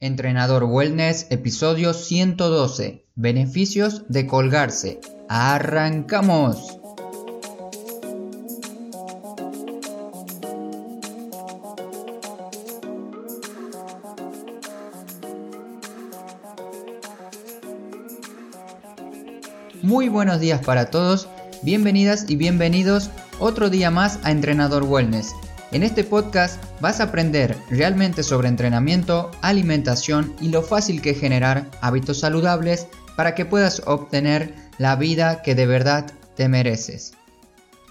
Entrenador Wellness, episodio 112. Beneficios de colgarse. ¡Arrancamos! Muy buenos días para todos, bienvenidas y bienvenidos otro día más a Entrenador Wellness. En este podcast vas a aprender realmente sobre entrenamiento, alimentación y lo fácil que es generar hábitos saludables para que puedas obtener la vida que de verdad te mereces.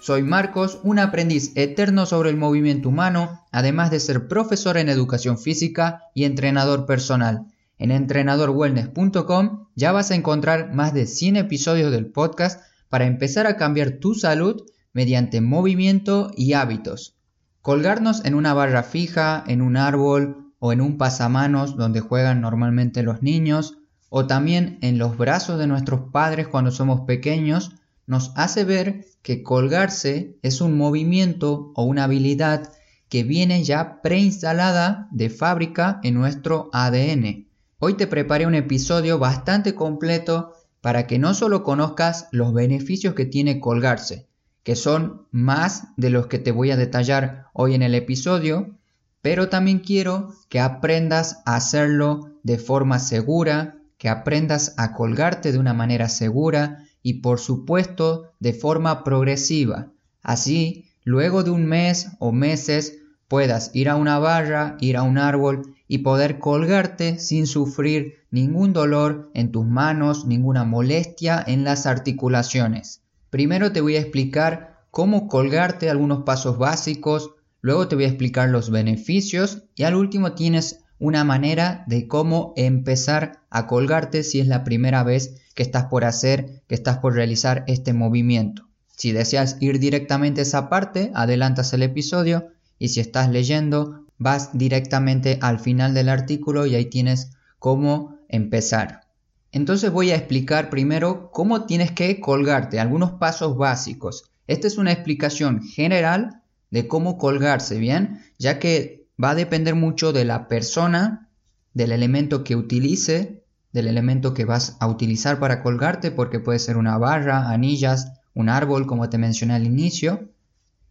Soy Marcos, un aprendiz eterno sobre el movimiento humano, además de ser profesor en educación física y entrenador personal. En entrenadorwellness.com ya vas a encontrar más de 100 episodios del podcast para empezar a cambiar tu salud mediante movimiento y hábitos. Colgarnos en una barra fija, en un árbol o en un pasamanos donde juegan normalmente los niños, o también en los brazos de nuestros padres cuando somos pequeños, nos hace ver que colgarse es un movimiento o una habilidad que viene ya preinstalada de fábrica en nuestro ADN. Hoy te preparé un episodio bastante completo para que no solo conozcas los beneficios que tiene colgarse, que son más de los que te voy a detallar hoy en el episodio, pero también quiero que aprendas a hacerlo de forma segura, que aprendas a colgarte de una manera segura y por supuesto de forma progresiva. Así, luego de un mes o meses, puedas ir a una barra, ir a un árbol y poder colgarte sin sufrir ningún dolor en tus manos, ninguna molestia en las articulaciones. Primero te voy a explicar cómo colgarte algunos pasos básicos, luego te voy a explicar los beneficios y al último tienes una manera de cómo empezar a colgarte si es la primera vez que estás por hacer, que estás por realizar este movimiento. Si deseas ir directamente a esa parte, adelantas el episodio y si estás leyendo, vas directamente al final del artículo y ahí tienes cómo empezar. Entonces voy a explicar primero cómo tienes que colgarte, algunos pasos básicos. Esta es una explicación general de cómo colgarse, ¿bien? Ya que va a depender mucho de la persona, del elemento que utilice, del elemento que vas a utilizar para colgarte, porque puede ser una barra, anillas, un árbol, como te mencioné al inicio,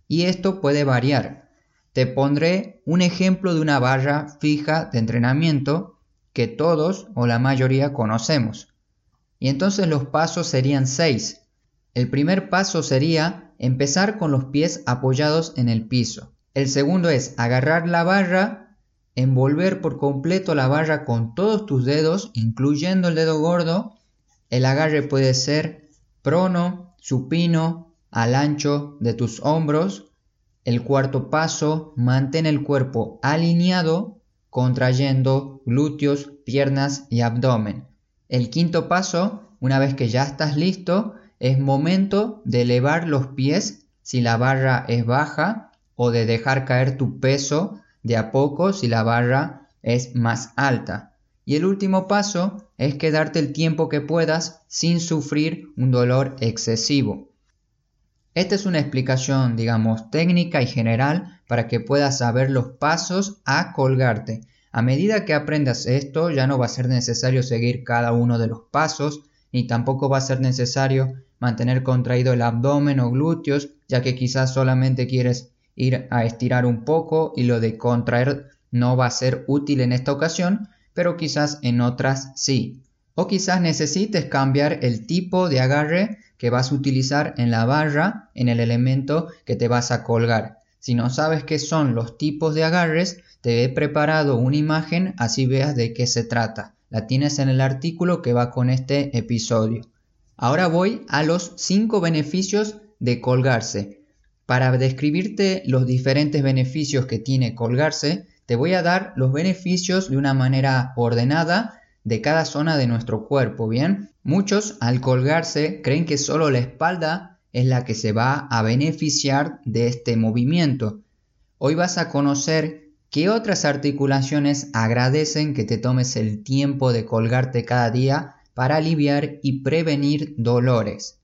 y esto puede variar. Te pondré un ejemplo de una barra fija de entrenamiento que todos o la mayoría conocemos. Y entonces los pasos serían seis. El primer paso sería empezar con los pies apoyados en el piso. El segundo es agarrar la barra, envolver por completo la barra con todos tus dedos, incluyendo el dedo gordo. El agarre puede ser prono, supino, al ancho de tus hombros. El cuarto paso, mantén el cuerpo alineado contrayendo glúteos, piernas y abdomen. El quinto paso, una vez que ya estás listo, es momento de elevar los pies si la barra es baja o de dejar caer tu peso de a poco si la barra es más alta. Y el último paso es quedarte el tiempo que puedas sin sufrir un dolor excesivo. Esta es una explicación, digamos, técnica y general para que puedas saber los pasos a colgarte. A medida que aprendas esto, ya no va a ser necesario seguir cada uno de los pasos, ni tampoco va a ser necesario mantener contraído el abdomen o glúteos, ya que quizás solamente quieres ir a estirar un poco y lo de contraer no va a ser útil en esta ocasión, pero quizás en otras sí. O quizás necesites cambiar el tipo de agarre que vas a utilizar en la barra en el elemento que te vas a colgar. Si no sabes qué son los tipos de agarres, te he preparado una imagen así veas de qué se trata. La tienes en el artículo que va con este episodio. Ahora voy a los 5 beneficios de colgarse. Para describirte los diferentes beneficios que tiene colgarse, te voy a dar los beneficios de una manera ordenada de cada zona de nuestro cuerpo, ¿bien? Muchos al colgarse creen que solo la espalda es la que se va a beneficiar de este movimiento. Hoy vas a conocer qué otras articulaciones agradecen que te tomes el tiempo de colgarte cada día para aliviar y prevenir dolores.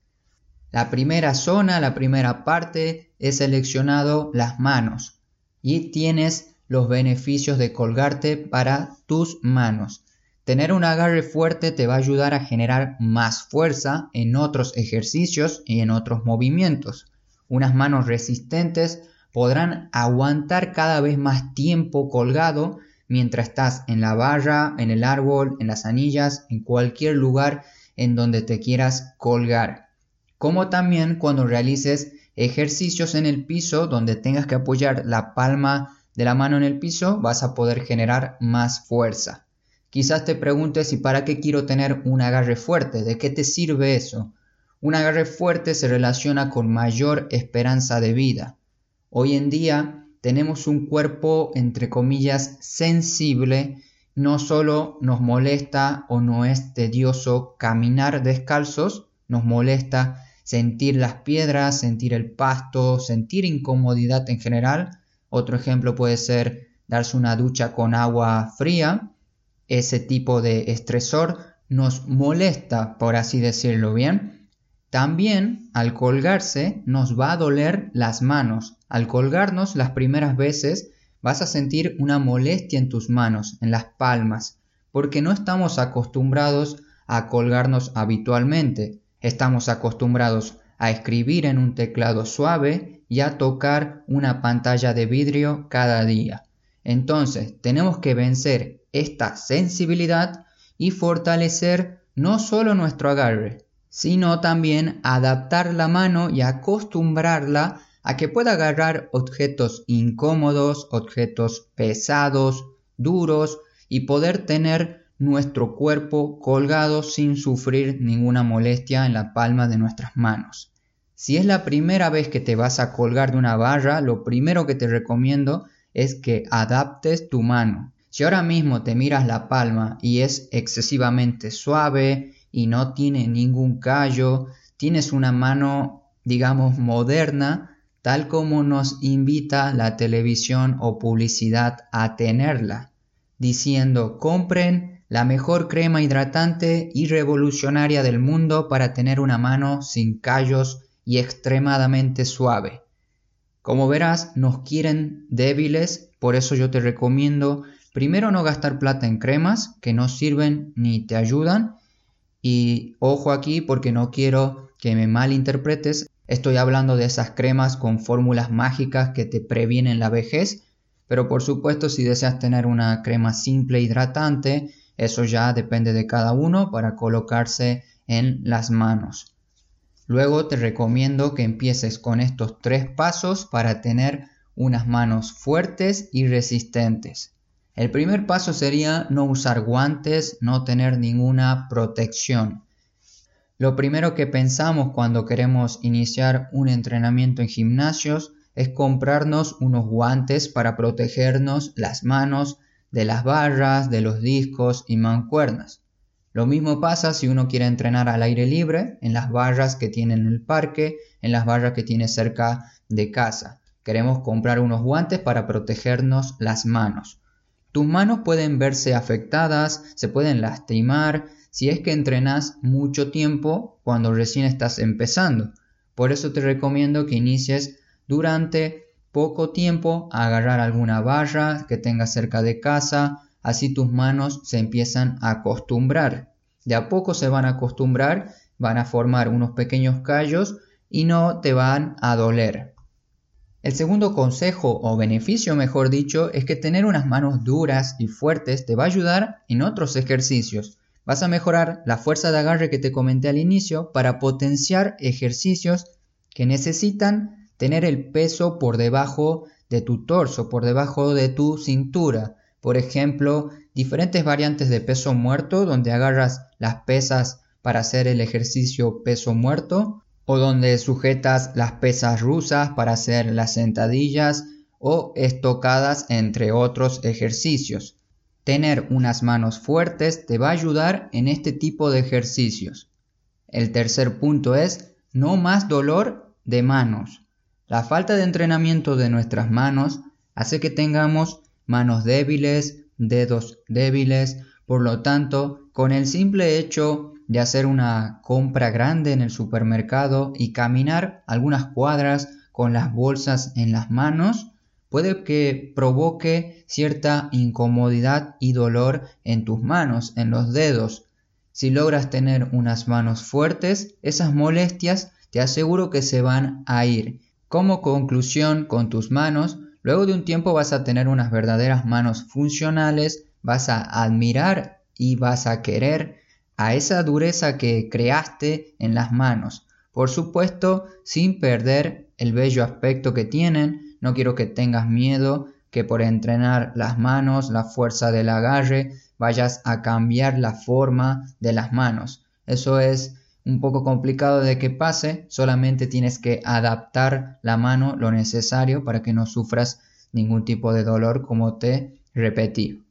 La primera zona, la primera parte, he seleccionado las manos y tienes los beneficios de colgarte para tus manos. Tener un agarre fuerte te va a ayudar a generar más fuerza en otros ejercicios y en otros movimientos. Unas manos resistentes podrán aguantar cada vez más tiempo colgado mientras estás en la barra, en el árbol, en las anillas, en cualquier lugar en donde te quieras colgar. Como también cuando realices ejercicios en el piso donde tengas que apoyar la palma de la mano en el piso, vas a poder generar más fuerza. Quizás te preguntes si para qué quiero tener un agarre fuerte, ¿de qué te sirve eso? Un agarre fuerte se relaciona con mayor esperanza de vida. Hoy en día tenemos un cuerpo, entre comillas, sensible, no solo nos molesta o no es tedioso caminar descalzos, nos molesta sentir las piedras, sentir el pasto, sentir incomodidad en general. Otro ejemplo puede ser darse una ducha con agua fría. Ese tipo de estresor nos molesta, por así decirlo bien. También al colgarse nos va a doler las manos. Al colgarnos las primeras veces vas a sentir una molestia en tus manos, en las palmas, porque no estamos acostumbrados a colgarnos habitualmente. Estamos acostumbrados a escribir en un teclado suave y a tocar una pantalla de vidrio cada día. Entonces tenemos que vencer esta sensibilidad y fortalecer no solo nuestro agarre, sino también adaptar la mano y acostumbrarla a que pueda agarrar objetos incómodos, objetos pesados, duros y poder tener nuestro cuerpo colgado sin sufrir ninguna molestia en la palma de nuestras manos. Si es la primera vez que te vas a colgar de una barra, lo primero que te recomiendo es que adaptes tu mano. Si ahora mismo te miras la palma y es excesivamente suave y no tiene ningún callo, tienes una mano, digamos, moderna, tal como nos invita la televisión o publicidad a tenerla, diciendo compren la mejor crema hidratante y revolucionaria del mundo para tener una mano sin callos y extremadamente suave. Como verás, nos quieren débiles, por eso yo te recomiendo primero no gastar plata en cremas que no sirven ni te ayudan. Y ojo aquí porque no quiero que me malinterpretes, estoy hablando de esas cremas con fórmulas mágicas que te previenen la vejez, pero por supuesto si deseas tener una crema simple hidratante, eso ya depende de cada uno para colocarse en las manos. Luego te recomiendo que empieces con estos tres pasos para tener unas manos fuertes y resistentes. El primer paso sería no usar guantes, no tener ninguna protección. Lo primero que pensamos cuando queremos iniciar un entrenamiento en gimnasios es comprarnos unos guantes para protegernos las manos de las barras, de los discos y mancuernas. Lo mismo pasa si uno quiere entrenar al aire libre, en las barras que tiene en el parque, en las barras que tiene cerca de casa. Queremos comprar unos guantes para protegernos las manos. Tus manos pueden verse afectadas, se pueden lastimar si es que entrenas mucho tiempo cuando recién estás empezando. Por eso te recomiendo que inicies durante poco tiempo agarrar alguna barra que tengas cerca de casa, así tus manos se empiezan a acostumbrar. De a poco se van a acostumbrar, van a formar unos pequeños callos y no te van a doler. El segundo consejo o beneficio, mejor dicho, es que tener unas manos duras y fuertes te va a ayudar en otros ejercicios. Vas a mejorar la fuerza de agarre que te comenté al inicio para potenciar ejercicios que necesitan tener el peso por debajo de tu torso, por debajo de tu cintura. Por ejemplo, diferentes variantes de peso muerto donde agarras las pesas para hacer el ejercicio peso muerto o donde sujetas las pesas rusas para hacer las sentadillas o estocadas entre otros ejercicios. Tener unas manos fuertes te va a ayudar en este tipo de ejercicios. El tercer punto es no más dolor de manos. La falta de entrenamiento de nuestras manos hace que tengamos manos débiles, dedos débiles, por lo tanto, con el simple hecho de hacer una compra grande en el supermercado y caminar algunas cuadras con las bolsas en las manos, puede que provoque cierta incomodidad y dolor en tus manos, en los dedos. Si logras tener unas manos fuertes, esas molestias te aseguro que se van a ir. Como conclusión, con tus manos, luego de un tiempo vas a tener unas verdaderas manos funcionales, vas a admirar y vas a querer a esa dureza que creaste en las manos. Por supuesto, sin perder el bello aspecto que tienen, no quiero que tengas miedo que por entrenar las manos, la fuerza del agarre, vayas a cambiar la forma de las manos. Eso es un poco complicado de que pase, solamente tienes que adaptar la mano lo necesario para que no sufras ningún tipo de dolor como te repetí.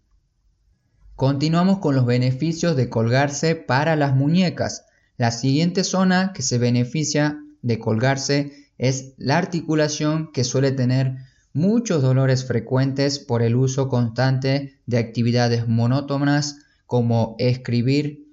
Continuamos con los beneficios de colgarse para las muñecas. La siguiente zona que se beneficia de colgarse es la articulación que suele tener muchos dolores frecuentes por el uso constante de actividades monótonas como escribir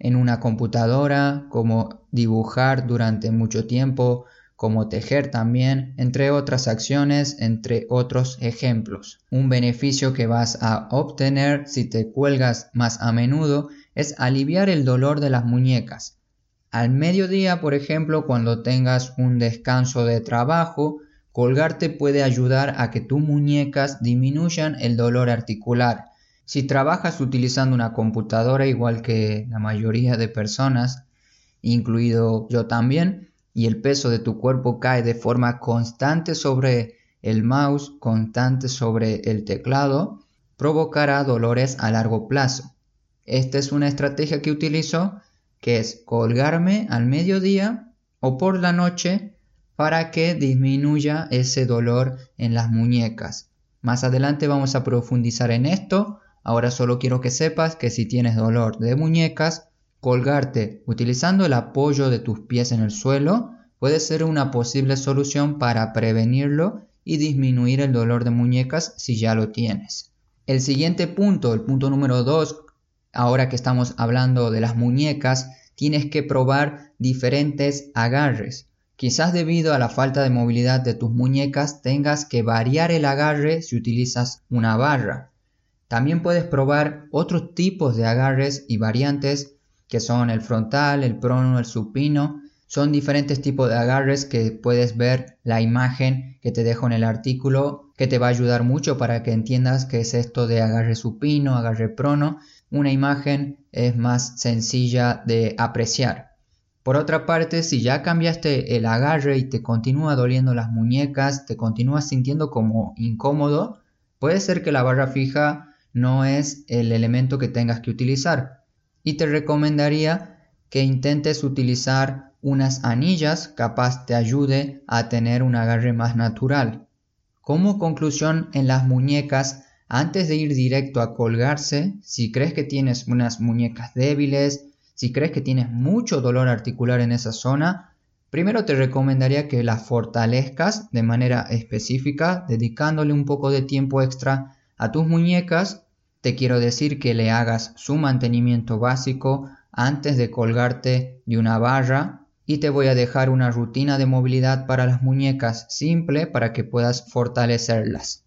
en una computadora, como dibujar durante mucho tiempo, como tejer también, entre otras acciones, entre otros ejemplos. Un beneficio que vas a obtener si te cuelgas más a menudo es aliviar el dolor de las muñecas. Al mediodía, por ejemplo, cuando tengas un descanso de trabajo, colgarte puede ayudar a que tus muñecas disminuyan el dolor articular. Si trabajas utilizando una computadora igual que la mayoría de personas, incluido yo también, y el peso de tu cuerpo cae de forma constante sobre el mouse, constante sobre el teclado, provocará dolores a largo plazo. Esta es una estrategia que utilizo que es colgarme al mediodía o por la noche para que disminuya ese dolor en las muñecas. Más adelante vamos a profundizar en esto. Ahora solo quiero que sepas que si tienes dolor de muñecas, colgarte utilizando el apoyo de tus pies en el suelo puede ser una posible solución para prevenirlo y disminuir el dolor de muñecas si ya lo tienes. El siguiente punto, el punto número 2, ahora que estamos hablando de las muñecas, tienes que probar diferentes agarres. Quizás debido a la falta de movilidad de tus muñecas tengas que variar el agarre si utilizas una barra. También puedes probar otros tipos de agarres y variantes que son el frontal, el prono, el supino. Son diferentes tipos de agarres que puedes ver la imagen que te dejo en el artículo que te va a ayudar mucho para que entiendas qué es esto de agarre supino, agarre prono una imagen es más sencilla de apreciar. Por otra parte, si ya cambiaste el agarre y te continúa doliendo las muñecas, te continúas sintiendo como incómodo, puede ser que la barra fija no es el elemento que tengas que utilizar. Y te recomendaría que intentes utilizar unas anillas capaz te ayude a tener un agarre más natural. Como conclusión, en las muñecas antes de ir directo a colgarse, si crees que tienes unas muñecas débiles, si crees que tienes mucho dolor articular en esa zona, primero te recomendaría que la fortalezcas de manera específica, dedicándole un poco de tiempo extra a tus muñecas. Te quiero decir que le hagas su mantenimiento básico antes de colgarte de una barra y te voy a dejar una rutina de movilidad para las muñecas simple para que puedas fortalecerlas.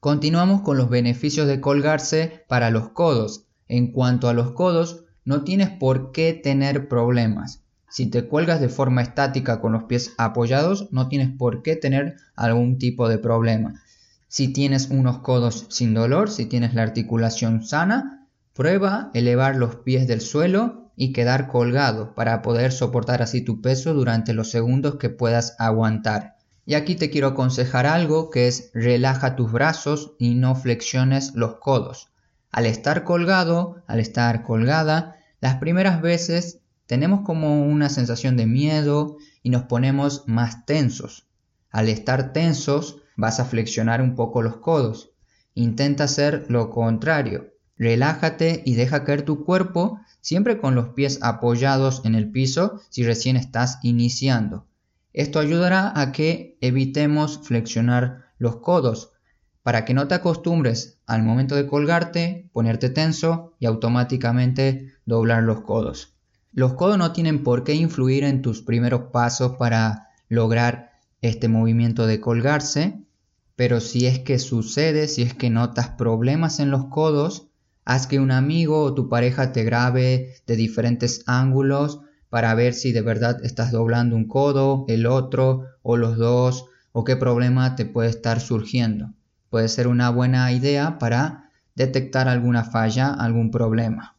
Continuamos con los beneficios de colgarse para los codos. En cuanto a los codos, no tienes por qué tener problemas. Si te cuelgas de forma estática con los pies apoyados, no tienes por qué tener algún tipo de problema. Si tienes unos codos sin dolor, si tienes la articulación sana, prueba elevar los pies del suelo y quedar colgado para poder soportar así tu peso durante los segundos que puedas aguantar. Y aquí te quiero aconsejar algo que es relaja tus brazos y no flexiones los codos. Al estar colgado, al estar colgada, las primeras veces tenemos como una sensación de miedo y nos ponemos más tensos. Al estar tensos vas a flexionar un poco los codos. Intenta hacer lo contrario. Relájate y deja caer tu cuerpo siempre con los pies apoyados en el piso si recién estás iniciando. Esto ayudará a que evitemos flexionar los codos para que no te acostumbres al momento de colgarte, ponerte tenso y automáticamente doblar los codos. Los codos no tienen por qué influir en tus primeros pasos para lograr este movimiento de colgarse, pero si es que sucede, si es que notas problemas en los codos, haz que un amigo o tu pareja te grabe de diferentes ángulos para ver si de verdad estás doblando un codo, el otro o los dos o qué problema te puede estar surgiendo. Puede ser una buena idea para detectar alguna falla, algún problema.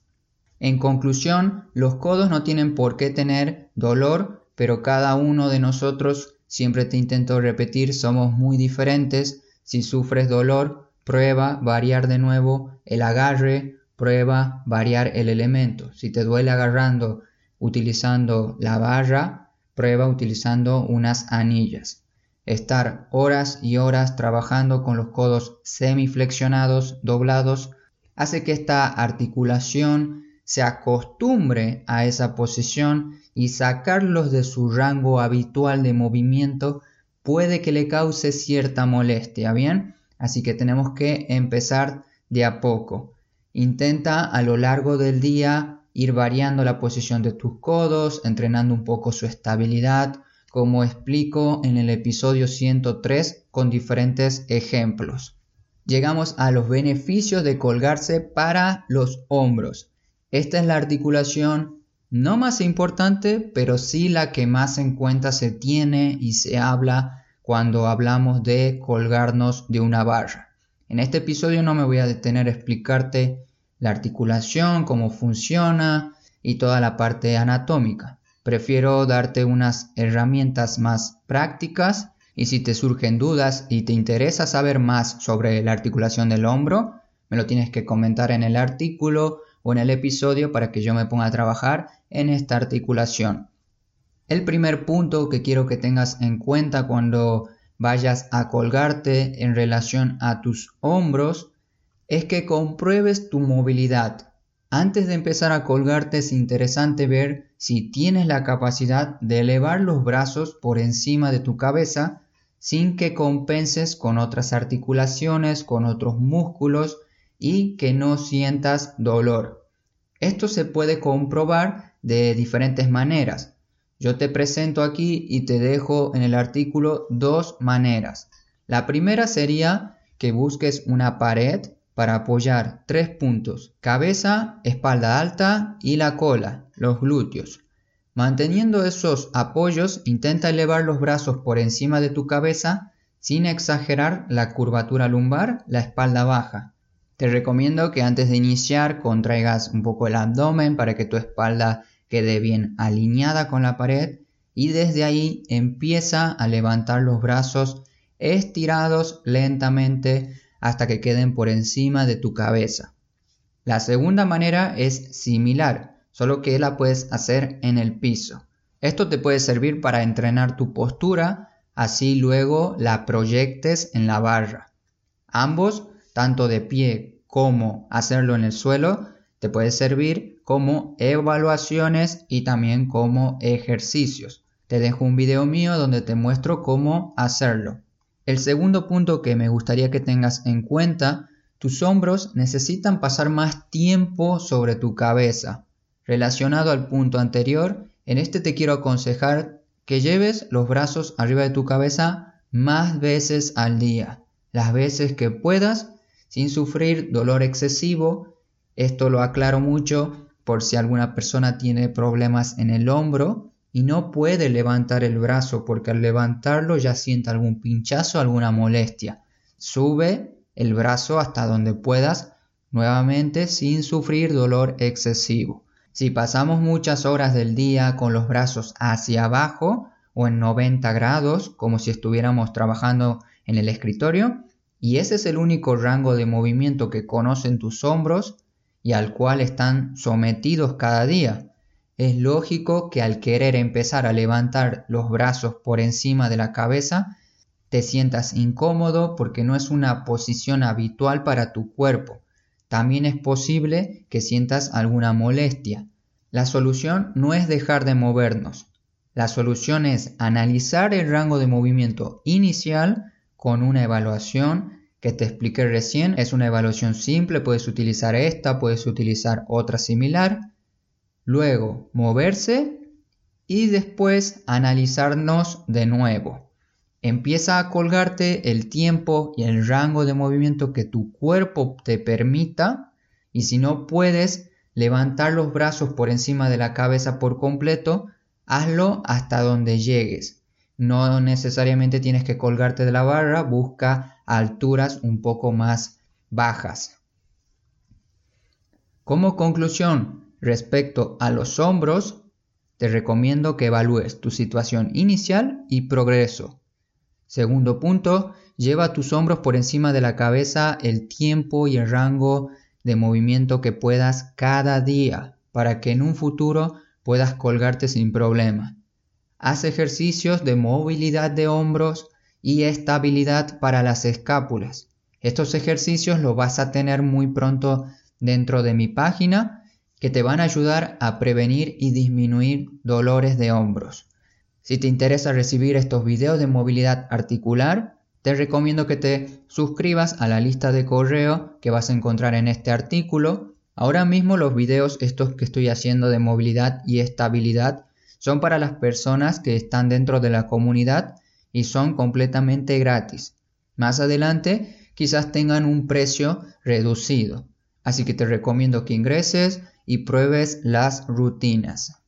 En conclusión, los codos no tienen por qué tener dolor, pero cada uno de nosotros, siempre te intento repetir, somos muy diferentes. Si sufres dolor, prueba variar de nuevo el agarre, prueba variar el elemento. Si te duele agarrando utilizando la barra, prueba utilizando unas anillas. Estar horas y horas trabajando con los codos semiflexionados, doblados, hace que esta articulación se acostumbre a esa posición y sacarlos de su rango habitual de movimiento puede que le cause cierta molestia, ¿bien? Así que tenemos que empezar de a poco. Intenta a lo largo del día ir variando la posición de tus codos, entrenando un poco su estabilidad, como explico en el episodio 103 con diferentes ejemplos. Llegamos a los beneficios de colgarse para los hombros. Esta es la articulación no más importante, pero sí la que más en cuenta se tiene y se habla cuando hablamos de colgarnos de una barra. En este episodio no me voy a detener a explicarte la articulación, cómo funciona y toda la parte anatómica. Prefiero darte unas herramientas más prácticas y si te surgen dudas y te interesa saber más sobre la articulación del hombro, me lo tienes que comentar en el artículo o en el episodio para que yo me ponga a trabajar en esta articulación. El primer punto que quiero que tengas en cuenta cuando vayas a colgarte en relación a tus hombros es que compruebes tu movilidad. Antes de empezar a colgarte es interesante ver si tienes la capacidad de elevar los brazos por encima de tu cabeza sin que compenses con otras articulaciones, con otros músculos y que no sientas dolor. Esto se puede comprobar de diferentes maneras. Yo te presento aquí y te dejo en el artículo dos maneras. La primera sería que busques una pared para apoyar tres puntos, cabeza, espalda alta y la cola, los glúteos. Manteniendo esos apoyos, intenta elevar los brazos por encima de tu cabeza sin exagerar la curvatura lumbar, la espalda baja. Te recomiendo que antes de iniciar contraigas un poco el abdomen para que tu espalda quede bien alineada con la pared y desde ahí empieza a levantar los brazos estirados lentamente hasta que queden por encima de tu cabeza. La segunda manera es similar, solo que la puedes hacer en el piso. Esto te puede servir para entrenar tu postura, así luego la proyectes en la barra. Ambos, tanto de pie como hacerlo en el suelo, te puede servir como evaluaciones y también como ejercicios. Te dejo un video mío donde te muestro cómo hacerlo. El segundo punto que me gustaría que tengas en cuenta, tus hombros necesitan pasar más tiempo sobre tu cabeza. Relacionado al punto anterior, en este te quiero aconsejar que lleves los brazos arriba de tu cabeza más veces al día, las veces que puedas, sin sufrir dolor excesivo. Esto lo aclaro mucho por si alguna persona tiene problemas en el hombro y no puede levantar el brazo porque al levantarlo ya siente algún pinchazo, alguna molestia. Sube el brazo hasta donde puedas nuevamente sin sufrir dolor excesivo. Si pasamos muchas horas del día con los brazos hacia abajo o en 90 grados, como si estuviéramos trabajando en el escritorio, y ese es el único rango de movimiento que conocen tus hombros y al cual están sometidos cada día, es lógico que al querer empezar a levantar los brazos por encima de la cabeza, te sientas incómodo porque no es una posición habitual para tu cuerpo. También es posible que sientas alguna molestia. La solución no es dejar de movernos. La solución es analizar el rango de movimiento inicial con una evaluación que te expliqué recién. Es una evaluación simple, puedes utilizar esta, puedes utilizar otra similar luego moverse y después analizarnos de nuevo. Empieza a colgarte el tiempo y el rango de movimiento que tu cuerpo te permita y si no puedes levantar los brazos por encima de la cabeza por completo, hazlo hasta donde llegues. No necesariamente tienes que colgarte de la barra, busca alturas un poco más bajas. Como conclusión, respecto a los hombros, te recomiendo que evalúes tu situación inicial y progreso. Segundo punto, lleva tus hombros por encima de la cabeza el tiempo y el rango de movimiento que puedas cada día para que en un futuro puedas colgarte sin problema. Haz ejercicios de movilidad de hombros y estabilidad para las escápulas. Estos ejercicios los vas a tener muy pronto dentro de mi página que te van a ayudar a prevenir y disminuir dolores de hombros. Si te interesa recibir estos videos de movilidad articular, te recomiendo que te suscribas a la lista de correo que vas a encontrar en este artículo. Ahora mismo los videos estos que estoy haciendo de movilidad y estabilidad son para las personas que están dentro de la comunidad y son completamente gratis. Más adelante quizás tengan un precio reducido. Así que te recomiendo que ingreses y pruebes las rutinas.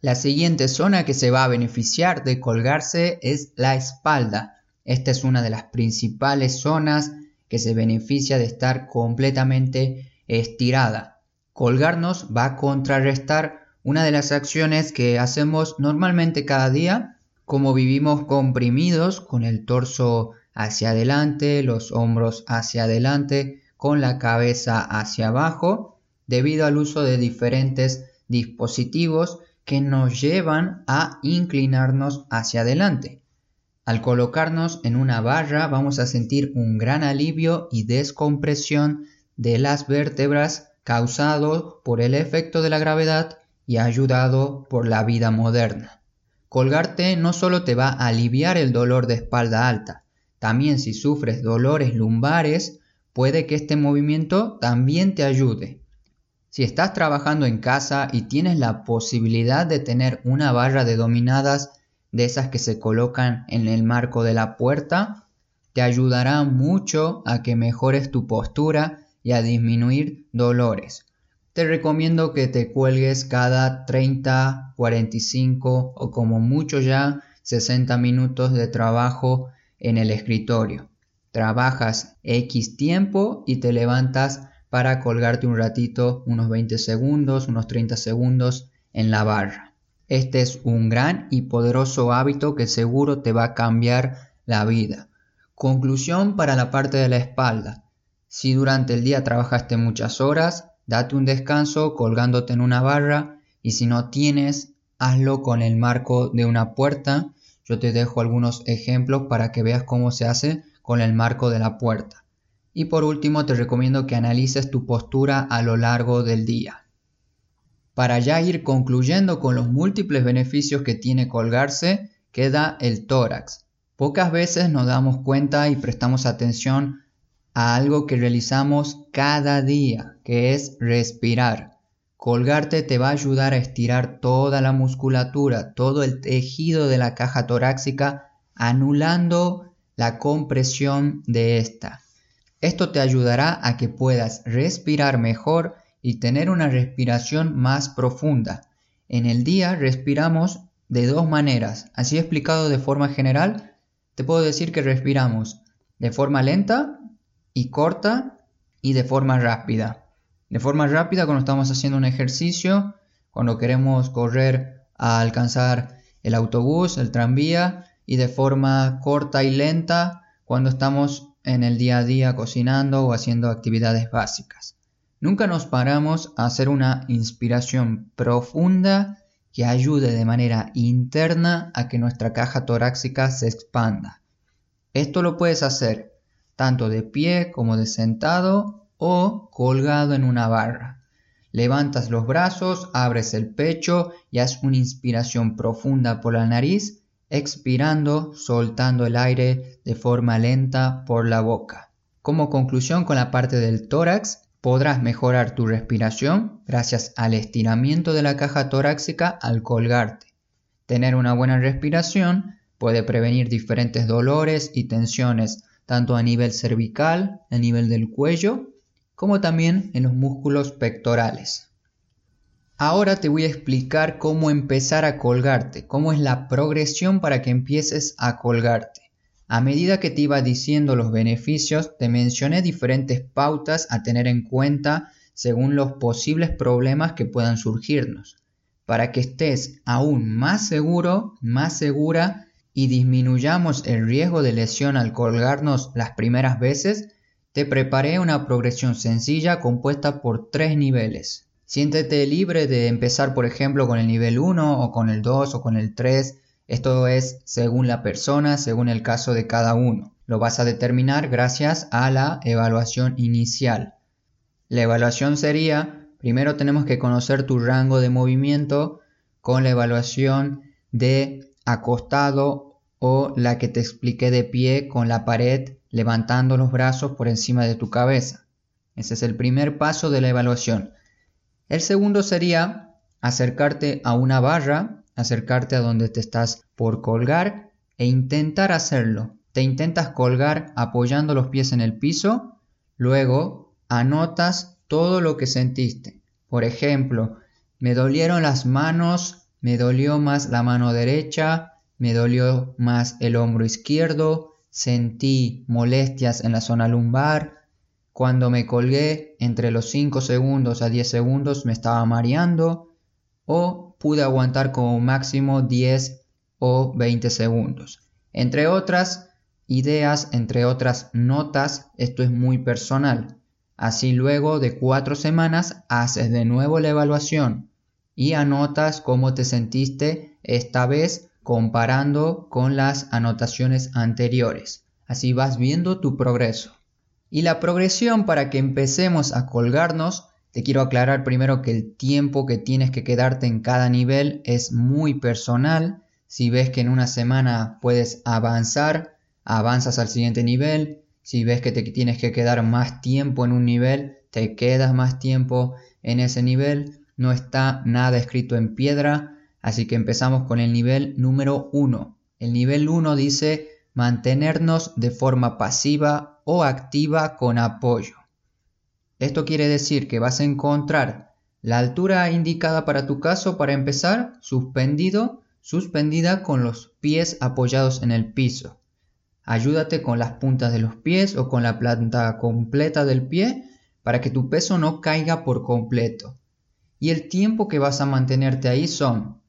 La siguiente zona que se va a beneficiar de colgarse es la espalda. Esta es una de las principales zonas que se beneficia de estar completamente estirada. Colgarnos va a contrarrestar una de las acciones que hacemos normalmente cada día, como vivimos comprimidos con el torso hacia adelante, los hombros hacia adelante, con la cabeza hacia abajo, debido al uso de diferentes dispositivos que nos llevan a inclinarnos hacia adelante. Al colocarnos en una barra vamos a sentir un gran alivio y descompresión de las vértebras causado por el efecto de la gravedad y ayudado por la vida moderna. Colgarte no solo te va a aliviar el dolor de espalda alta, también si sufres dolores lumbares, puede que este movimiento también te ayude. Si estás trabajando en casa y tienes la posibilidad de tener una barra de dominadas de esas que se colocan en el marco de la puerta, te ayudará mucho a que mejores tu postura y a disminuir dolores. Te recomiendo que te cuelgues cada 30, 45 o como mucho ya 60 minutos de trabajo en el escritorio. Trabajas X tiempo y te levantas para colgarte un ratito, unos 20 segundos, unos 30 segundos en la barra. Este es un gran y poderoso hábito que seguro te va a cambiar la vida. Conclusión para la parte de la espalda. Si durante el día trabajaste muchas horas, date un descanso colgándote en una barra y si no tienes, hazlo con el marco de una puerta. Yo te dejo algunos ejemplos para que veas cómo se hace con el marco de la puerta. Y por último te recomiendo que analices tu postura a lo largo del día. Para ya ir concluyendo con los múltiples beneficios que tiene colgarse, queda el tórax. Pocas veces nos damos cuenta y prestamos atención a algo que realizamos cada día, que es respirar. Colgarte te va a ayudar a estirar toda la musculatura, todo el tejido de la caja torácica, anulando la compresión de esta. Esto te ayudará a que puedas respirar mejor y tener una respiración más profunda. En el día respiramos de dos maneras. Así explicado de forma general, te puedo decir que respiramos de forma lenta y corta y de forma rápida. De forma rápida cuando estamos haciendo un ejercicio, cuando queremos correr a alcanzar el autobús, el tranvía, y de forma corta y lenta cuando estamos en el día a día cocinando o haciendo actividades básicas. Nunca nos paramos a hacer una inspiración profunda que ayude de manera interna a que nuestra caja torácica se expanda. Esto lo puedes hacer tanto de pie como de sentado o colgado en una barra. Levantas los brazos, abres el pecho y haz una inspiración profunda por la nariz expirando, soltando el aire de forma lenta por la boca. Como conclusión con la parte del tórax, podrás mejorar tu respiración gracias al estiramiento de la caja torácica al colgarte. Tener una buena respiración Puede prevenir diferentes dolores y tensiones, tanto a nivel cervical, a nivel del cuello, como también en los músculos pectorales. Ahora te voy a explicar cómo empezar a colgarte, cómo es la progresión para que empieces a colgarte. A medida que te iba diciendo los beneficios, te mencioné diferentes pautas a tener en cuenta según los posibles problemas que puedan surgirnos, para que estés aún más seguro, más segura y disminuyamos el riesgo de lesión al colgarnos las primeras veces, te preparé una progresión sencilla compuesta por tres niveles. Siéntete libre de empezar por ejemplo con el nivel 1 o con el 2 o con el 3 esto es según la persona, según el caso de cada uno. Lo vas a determinar gracias a la evaluación inicial. La evaluación sería, primero tenemos que conocer tu rango de movimiento con la evaluación de acostado o la que te expliqué de pie con la pared levantando los brazos por encima de tu cabeza. Ese es el primer paso de la evaluación. El segundo sería acercarte a una barra acercarte a donde te estás por colgar e intentar hacerlo. Te intentas colgar apoyando los pies en el piso, luego anotas todo lo que sentiste. Por ejemplo, me dolieron las manos, me dolió más la mano derecha, me dolió más el hombro izquierdo, sentí molestias en la zona lumbar, cuando me colgué entre los 5 segundos a 10 segundos me estaba mareando o pude aguantar como máximo 10 o 20 segundos. Entre otras ideas, entre otras notas, esto es muy personal. Así luego de cuatro semanas haces de nuevo la evaluación y anotas cómo te sentiste esta vez comparando con las anotaciones anteriores. Así vas viendo tu progreso. Y la progresión para que empecemos a colgarnos te quiero aclarar primero que el tiempo que tienes que quedarte en cada nivel es muy personal. Si ves que en una semana puedes avanzar, avanzas al siguiente nivel. Si ves que te tienes que quedar más tiempo en un nivel, te quedas más tiempo en ese nivel. No está nada escrito en piedra, así que empezamos con el nivel número 1. El nivel 1 dice mantenernos de forma pasiva o activa con apoyo. Esto quiere decir que vas a encontrar la altura indicada para tu caso para empezar, suspendido, suspendida con los pies apoyados en el piso. Ayúdate con las puntas de los pies o con la planta completa del pie para que tu peso no caiga por completo. Y el tiempo que vas a mantenerte ahí son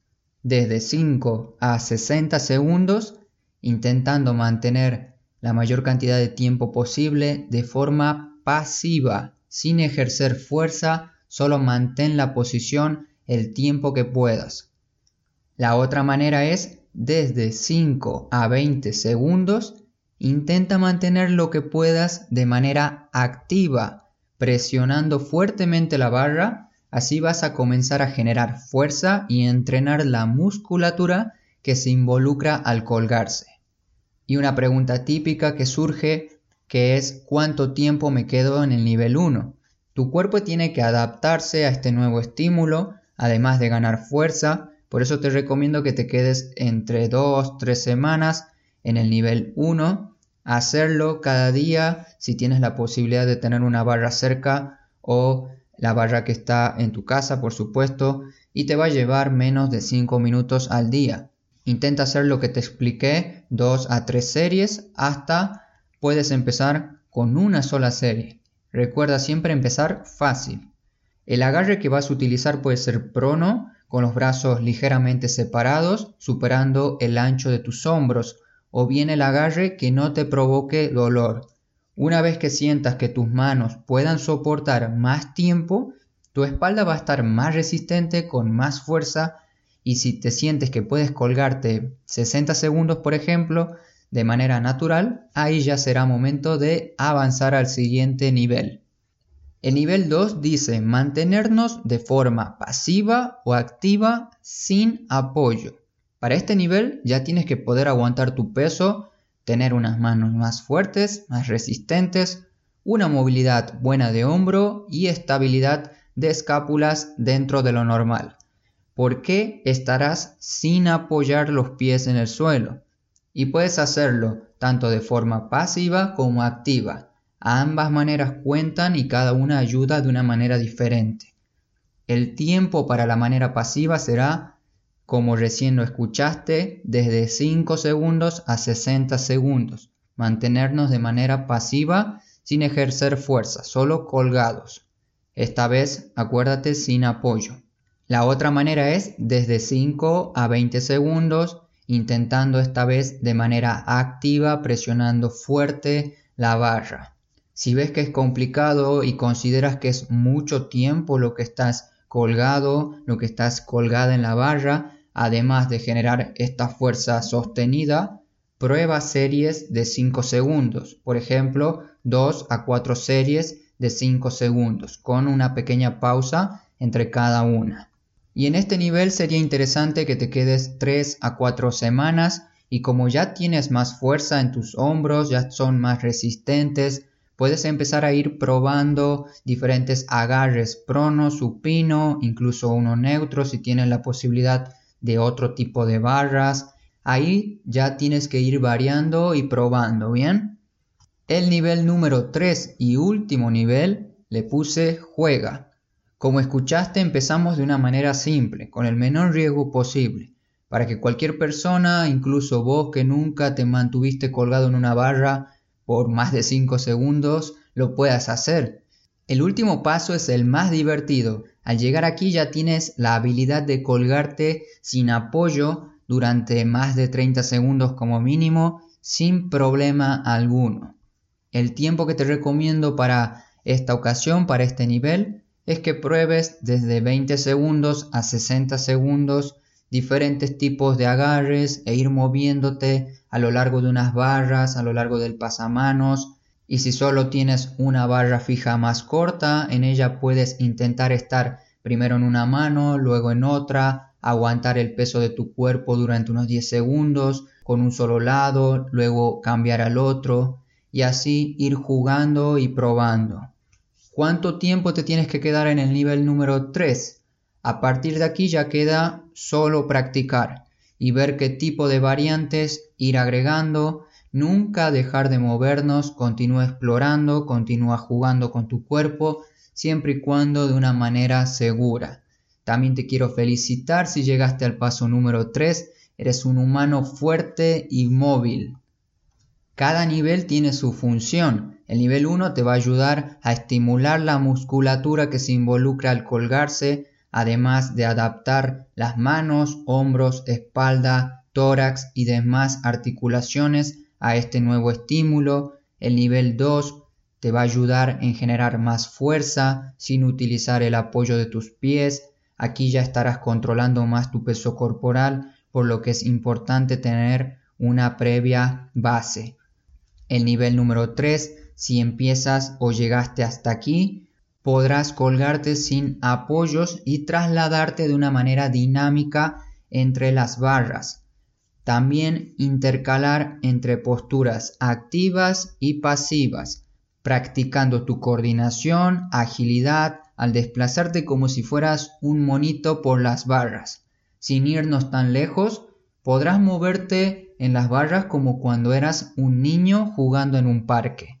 desde 5 a 60 segundos, intentando mantener la mayor cantidad de tiempo posible de forma pasiva sin ejercer fuerza, solo mantén la posición el tiempo que puedas. La otra manera es desde 5 a 20 segundos, intenta mantener lo que puedas de manera activa, presionando fuertemente la barra, así vas a comenzar a generar fuerza y entrenar la musculatura que se involucra al colgarse. Y una pregunta típica que surge que es cuánto tiempo me quedo en el nivel 1. Tu cuerpo tiene que adaptarse a este nuevo estímulo, además de ganar fuerza, por eso te recomiendo que te quedes entre 2-3 semanas en el nivel 1, hacerlo cada día si tienes la posibilidad de tener una barra cerca o la barra que está en tu casa, por supuesto, y te va a llevar menos de 5 minutos al día. Intenta hacer lo que te expliqué, 2 a 3 series hasta Puedes empezar con una sola serie. Recuerda siempre empezar fácil. El agarre que vas a utilizar puede ser prono, con los brazos ligeramente separados, superando el ancho de tus hombros, o bien el agarre que no te provoque dolor. Una vez que sientas que tus manos puedan soportar más tiempo, tu espalda va a estar más resistente, con más fuerza, y si te sientes que puedes colgarte 60 segundos, por ejemplo, de manera natural, ahí ya será momento de avanzar al siguiente nivel. El nivel 2 dice mantenernos de forma pasiva o activa sin apoyo. Para este nivel ya tienes que poder aguantar tu peso, tener unas manos más fuertes, más resistentes, una movilidad buena de hombro y estabilidad de escápulas dentro de lo normal. ¿Por qué estarás sin apoyar los pies en el suelo? y puedes hacerlo tanto de forma pasiva como activa. ambas maneras cuentan y cada una ayuda de una manera diferente. El tiempo para la manera pasiva será, como recién lo escuchaste, desde 5 segundos a 60 segundos. Mantenernos de manera pasiva sin ejercer fuerza, solo colgados. Esta vez, acuérdate, sin apoyo. La otra manera es desde 5 a 20 segundos, intentando esta vez de manera activa, presionando fuerte la barra. Si ves que es complicado y consideras que es mucho tiempo lo que estás colgado, lo que estás colgada en la barra, además de generar esta fuerza sostenida, prueba series de 5 segundos. Por ejemplo, 2 a 4 series de 5 segundos, con una pequeña pausa entre cada una. Y en este nivel sería interesante que te quedes 3 a 4 semanas y como ya tienes más fuerza en tus hombros, ya son más resistentes, puedes empezar a ir probando diferentes agarres prono, supino, incluso uno neutro si tienes la posibilidad de otro tipo de barras. Ahí ya tienes que ir variando y probando, ¿bien? El nivel número 3 y último nivel le puse juega. Como escuchaste, empezamos de una manera simple, con el menor riesgo posible, para que cualquier persona, incluso vos que nunca te mantuviste colgado en una barra por más de 5 segundos, lo puedas hacer. El último paso es el más divertido. Al llegar aquí ya tienes la habilidad de colgarte sin apoyo durante más de 30 segundos como mínimo, sin problema alguno. El tiempo que te recomiendo para esta ocasión, para este nivel, es que pruebes desde 20 segundos a 60 segundos diferentes tipos de agarres e ir moviéndote a lo largo de unas barras, a lo largo del pasamanos. Y si solo tienes una barra fija más corta, en ella puedes intentar estar primero en una mano, luego en otra, aguantar el peso de tu cuerpo durante unos 10 segundos con un solo lado, luego cambiar al otro y así ir jugando y probando. ¿Cuánto tiempo te tienes que quedar en el nivel número 3? A partir de aquí ya queda solo practicar y ver qué tipo de variantes ir agregando, nunca dejar de movernos, continúa explorando, continúa jugando con tu cuerpo, siempre y cuando de una manera segura. También te quiero felicitar si llegaste al paso número 3, eres un humano fuerte y móvil. Cada nivel tiene su función. El nivel 1 te va a ayudar a estimular la musculatura que se involucra al colgarse, además de adaptar las manos, hombros, espalda, tórax y demás articulaciones a este nuevo estímulo. El nivel 2 te va a ayudar en generar más fuerza sin utilizar el apoyo de tus pies. Aquí ya estarás controlando más tu peso corporal, por lo que es importante tener una previa base. El nivel número 3, si empiezas o llegaste hasta aquí, podrás colgarte sin apoyos y trasladarte de una manera dinámica entre las barras. También intercalar entre posturas activas y pasivas, practicando tu coordinación, agilidad, al desplazarte como si fueras un monito por las barras. Sin irnos tan lejos, podrás moverte en las barras como cuando eras un niño jugando en un parque.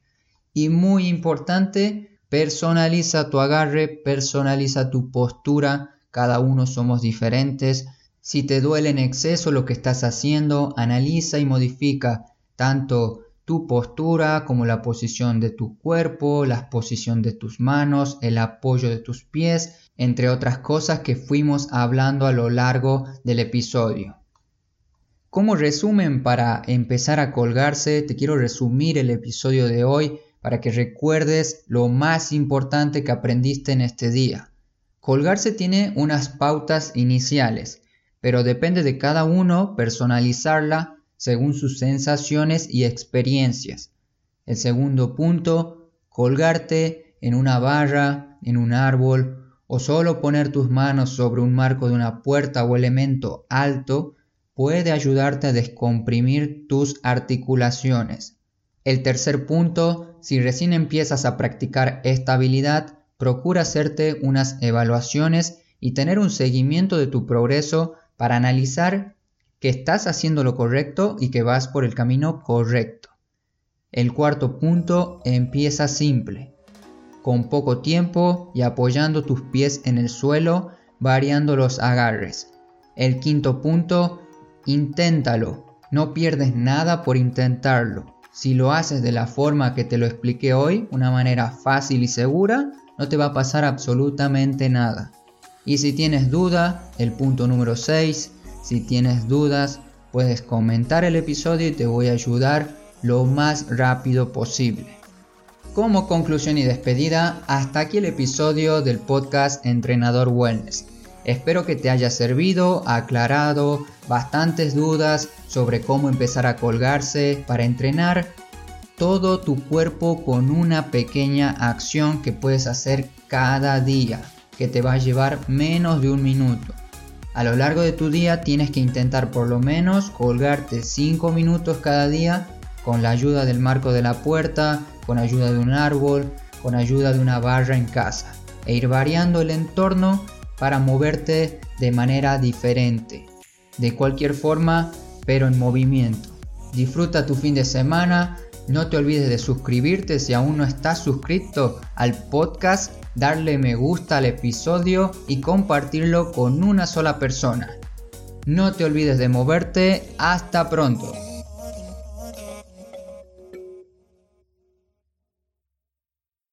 Y muy importante, personaliza tu agarre, personaliza tu postura, cada uno somos diferentes. Si te duele en exceso lo que estás haciendo, analiza y modifica tanto tu postura como la posición de tu cuerpo, la posición de tus manos, el apoyo de tus pies, entre otras cosas que fuimos hablando a lo largo del episodio. Como resumen para empezar a colgarse, te quiero resumir el episodio de hoy para que recuerdes lo más importante que aprendiste en este día. Colgarse tiene unas pautas iniciales, pero depende de cada uno personalizarla según sus sensaciones y experiencias. El segundo punto, colgarte en una barra, en un árbol o solo poner tus manos sobre un marco de una puerta o elemento alto puede ayudarte a descomprimir tus articulaciones. El tercer punto, si recién empiezas a practicar esta habilidad, procura hacerte unas evaluaciones y tener un seguimiento de tu progreso para analizar que estás haciendo lo correcto y que vas por el camino correcto. El cuarto punto empieza simple, con poco tiempo y apoyando tus pies en el suelo, variando los agarres. El quinto punto, inténtalo, no pierdes nada por intentarlo. Si lo haces de la forma que te lo expliqué hoy, una manera fácil y segura, no te va a pasar absolutamente nada. Y si tienes duda, el punto número 6, si tienes dudas, puedes comentar el episodio y te voy a ayudar lo más rápido posible. Como conclusión y despedida, hasta aquí el episodio del podcast Entrenador Wellness. Espero que te haya servido, aclarado bastantes dudas sobre cómo empezar a colgarse para entrenar todo tu cuerpo con una pequeña acción que puedes hacer cada día, que te va a llevar menos de un minuto. A lo largo de tu día tienes que intentar por lo menos colgarte 5 minutos cada día con la ayuda del marco de la puerta, con ayuda de un árbol, con ayuda de una barra en casa e ir variando el entorno para moverte de manera diferente, de cualquier forma, pero en movimiento. Disfruta tu fin de semana, no te olvides de suscribirte si aún no estás suscrito al podcast, darle me gusta al episodio y compartirlo con una sola persona. No te olvides de moverte, hasta pronto.